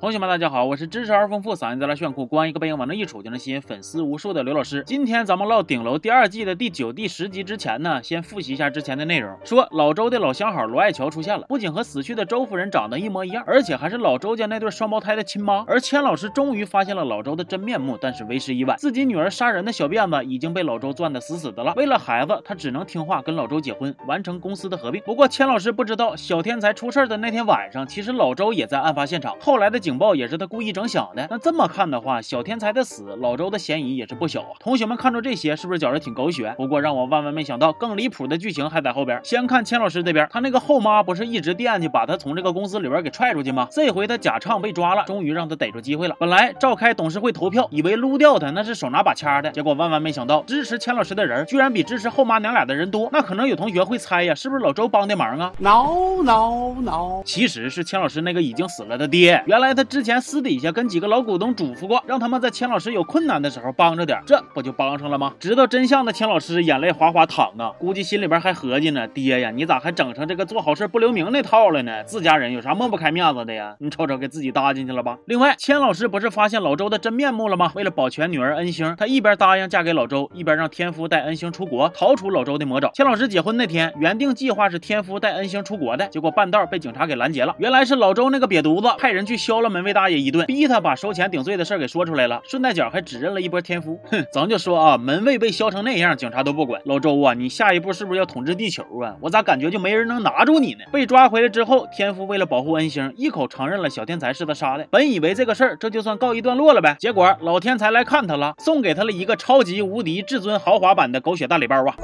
同学们，大家好，我是知识而丰富、嗓音贼拉炫酷、光一个背影往那一杵就能吸引粉丝无数的刘老师。今天咱们唠顶楼第二季的第九、第十集之前呢，先复习一下之前的内容。说老周的老相好罗爱乔出现了，不仅和死去的周夫人长得一模一样，而且还是老周家那对双胞胎的亲妈。而千老师终于发现了老周的真面目，但是为时已晚，自己女儿杀人的小辫子已经被老周攥得死死的了。为了孩子，他只能听话跟老周结婚，完成公司的合并。不过千老师不知道，小天才出事的那天晚上，其实老周也在案发现场。后来的警报也是他故意。整响的，那这么看的话，小天才的死，老周的嫌疑也是不小啊。同学们看着这些，是不是觉得挺狗血？不过让我万万没想到，更离谱的剧情还在后边。先看千老师这边，他那个后妈不是一直惦记把他从这个公司里边给踹出去吗？这回他假唱被抓了，终于让他逮住机会了。本来召开董事会投票，以为撸掉他那是手拿把掐的，结果万万没想到，支持千老师的人居然比支持后妈娘俩的人多。那可能有同学会猜呀，是不是老周帮的忙啊？No No No，其实是千老师那个已经死了的爹。原来他之前私底下跟几个老股。东嘱咐过，让他们在钱老师有困难的时候帮着点，这不就帮上了吗？知道真相的钱老师眼泪哗哗淌啊，估计心里边还合计呢，爹呀，你咋还整成这个做好事不留名那套了呢？自家人有啥抹不开面子的呀？你瞅瞅，给自己搭进去了吧？另外，钱老师不是发现老周的真面目了吗？为了保全女儿恩星，他一边答应嫁给老周，一边让天夫带恩星出国，逃出老周的魔爪。钱老师结婚那天，原定计划是天夫带恩星出国的，结果半道被警察给拦截了。原来是老周那个瘪犊子派人去削了门卫大爷一顿，逼他把收钱。顶罪的事儿给说出来了，顺带脚还指认了一波天夫。哼，咱就说啊，门卫被削成那样，警察都不管。老周啊，你下一步是不是要统治地球啊？我咋感觉就没人能拿住你呢？被抓回来之后，天夫为了保护恩星，一口承认了小天才是他杀的。本以为这个事儿这就算告一段落了呗，结果老天才来看他了，送给他了一个超级无敌至尊豪华版的狗血大礼包啊！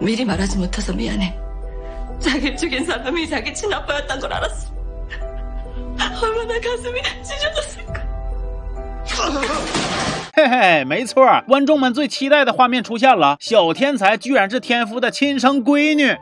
미리말하지못해서미안해자기죽인사람이자기친아빠였던걸알았어 얼마나가슴이찢어졌을까嘿嘿，没错，观众们最期待的画面出现了，小天才居然是天夫的亲生闺女。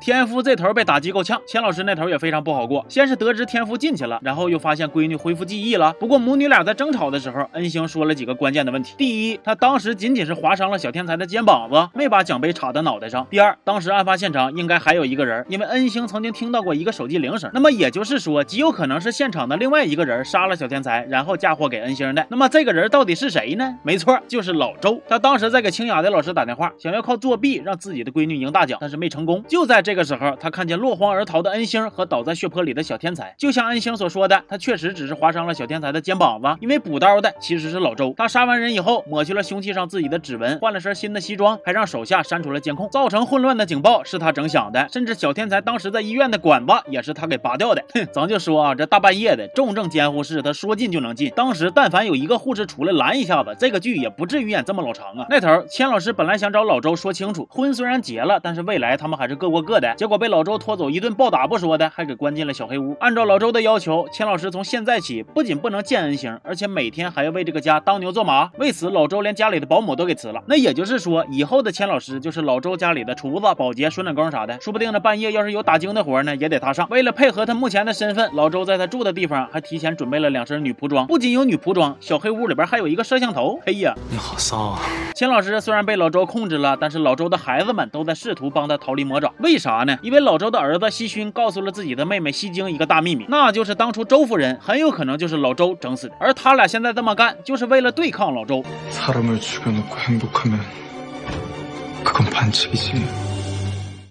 天夫这头被打击够呛，钱老师那头也非常不好过。先是得知天夫进去了，然后又发现闺女恢复记忆了。不过母女俩在争吵的时候，恩星说了几个关键的问题：第一，他当时仅仅是划伤了小天才的肩膀子，没把奖杯插在脑袋上；第二，当时案发现场应该还有一个人，因为恩星曾经听到过一个手机铃声。那么也就是说，极有可能是现场的另外一个人杀了小天才，然后嫁祸给恩星的。那么这个人到底是谁呢？没错，就是老周。他当时在给清雅的老师打电话，想要靠作弊让自己的闺女赢大奖，但是没成功。就在这个时候，他看见落荒而逃的恩星和倒在血泊里的小天才。就像恩星所说的，他确实只是划伤了小天才的肩膀子，因为补刀的其实是老周。他杀完人以后，抹去了凶器上自己的指纹，换了身新的西装，还让手下删除了监控，造成混乱的警报是他整响的。甚至小天才当时在医院的管子也是他给拔掉的。哼，咱就说啊，这大半夜的，重症监护室，他说进就能进。当时但凡有一个护士出来拦一下子，这个剧也不至于演这么老长啊。那头千老师本来想找老周说清楚，婚虽然结了，但是未来他们还是各过各的。结果被老周拖走一顿暴打不说的，还给关进了小黑屋。按照老周的要求，钱老师从现在起不仅不能见恩星，而且每天还要为这个家当牛做马。为此，老周连家里的保姆都给辞了。那也就是说，以后的钱老师就是老周家里的厨子、保洁、水暖工啥的。说不定呢，半夜要是有打更的活呢，也得他上。为了配合他目前的身份，老周在他住的地方还提前准备了两身女仆装。不仅有女仆装，小黑屋里边还有一个摄像头。嘿呀，你好骚啊！钱老师虽然被老周控制了，但是老周的孩子们都在试图帮他逃离魔爪。为啥啥呢？因为老周的儿子西勋告诉了自己的妹妹西京一个大秘密，那就是当初周夫人很有可能就是老周整死的，而他俩现在这么干，就是为了对抗老周。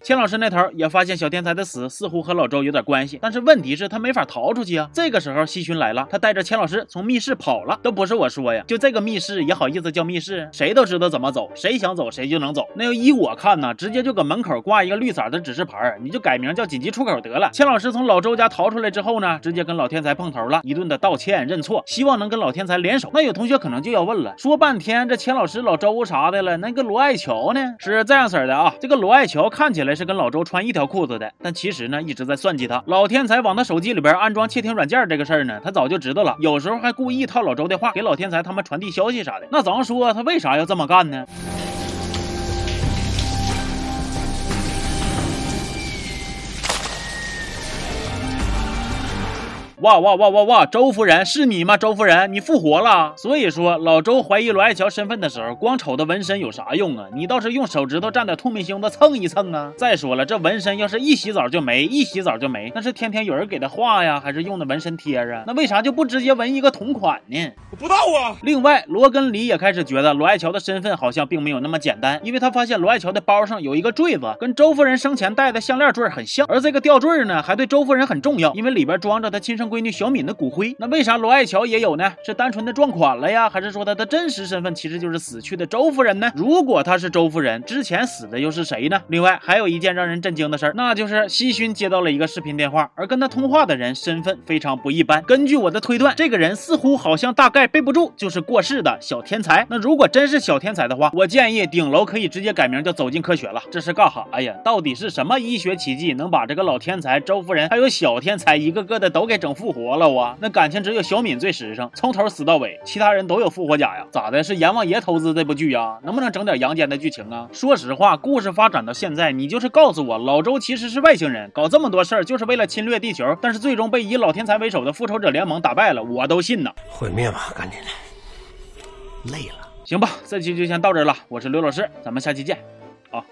钱老师那头也发现小天才的死似乎和老周有点关系，但是问题是，他没法逃出去啊。这个时候，西勋来了，他带着钱老师从密室跑了，都不是我说呀，就这个密室也好意思叫密室？谁都知道怎么走，谁想走谁就能走。那要依我看呢，直接就搁门口挂一个绿色的指示牌，你就改名叫紧急出口得了。钱老师从老周家逃出来之后呢，直接跟老天才碰头了，一顿的道歉认错，希望能跟老天才联手。那有同学可能就要问了，说半天这钱老师、老周啥的了，那个罗爱乔呢？是这样式的啊，这个罗爱乔看起来。是跟老周穿一条裤子的，但其实呢一直在算计他。老天才往他手机里边安装窃听软件这个事儿呢，他早就知道了。有时候还故意套老周的话给老天才他们传递消息啥的。那咱说他为啥要这么干呢？哇哇哇哇哇！周夫人是你吗？周夫人，你复活了。所以说，老周怀疑罗爱乔身份的时候，光瞅的纹身有啥用啊？你倒是用手指头蘸点透明星子蹭一蹭啊！再说了，这纹身要是一洗澡就没，一洗澡就没，那是天天有人给他画呀，还是用的纹身贴啊？那为啥就不直接纹一个同款呢？我不知道啊。另外，罗根里也开始觉得罗爱乔的身份好像并没有那么简单，因为他发现罗爱乔的包上有一个坠子，跟周夫人生前戴的项链坠很像，而这个吊坠呢，还对周夫人很重要，因为里边装着她亲生闺闺女小敏的骨灰。那为啥罗爱乔也有呢？是单纯的撞款了呀，还是说她的真实身份其实就是死去的周夫人呢？如果她是周夫人，之前死的又是谁呢？另外，还有一件让人震惊的事儿，那就是西勋接到了一个视频电话，而跟他通话的人身份非常不一般。根据我的推断，这个人似乎好像大概背不住，就是过世的小天才。那如果真是小天才的话，我建议顶楼可以直接改名叫走进科学了。这是干哈呀？到底是什么医学奇迹能把这个老天才周夫人还有小天才一个个的都给整复复活了哇？那感情只有小敏最实诚，从头死到尾，其他人都有复活甲呀？咋的？是阎王爷投资这部剧呀？能不能整点阳间的剧情啊？说实话，故事发展到现在，你就是告诉我老周其实是外星人，搞这么多事儿就是为了侵略地球，但是最终被以老天才为首的复仇者联盟打败了，我都信呐。毁灭吧，赶紧的，累了。行吧，这期就先到这儿了。我是刘老师，咱们下期见，啊。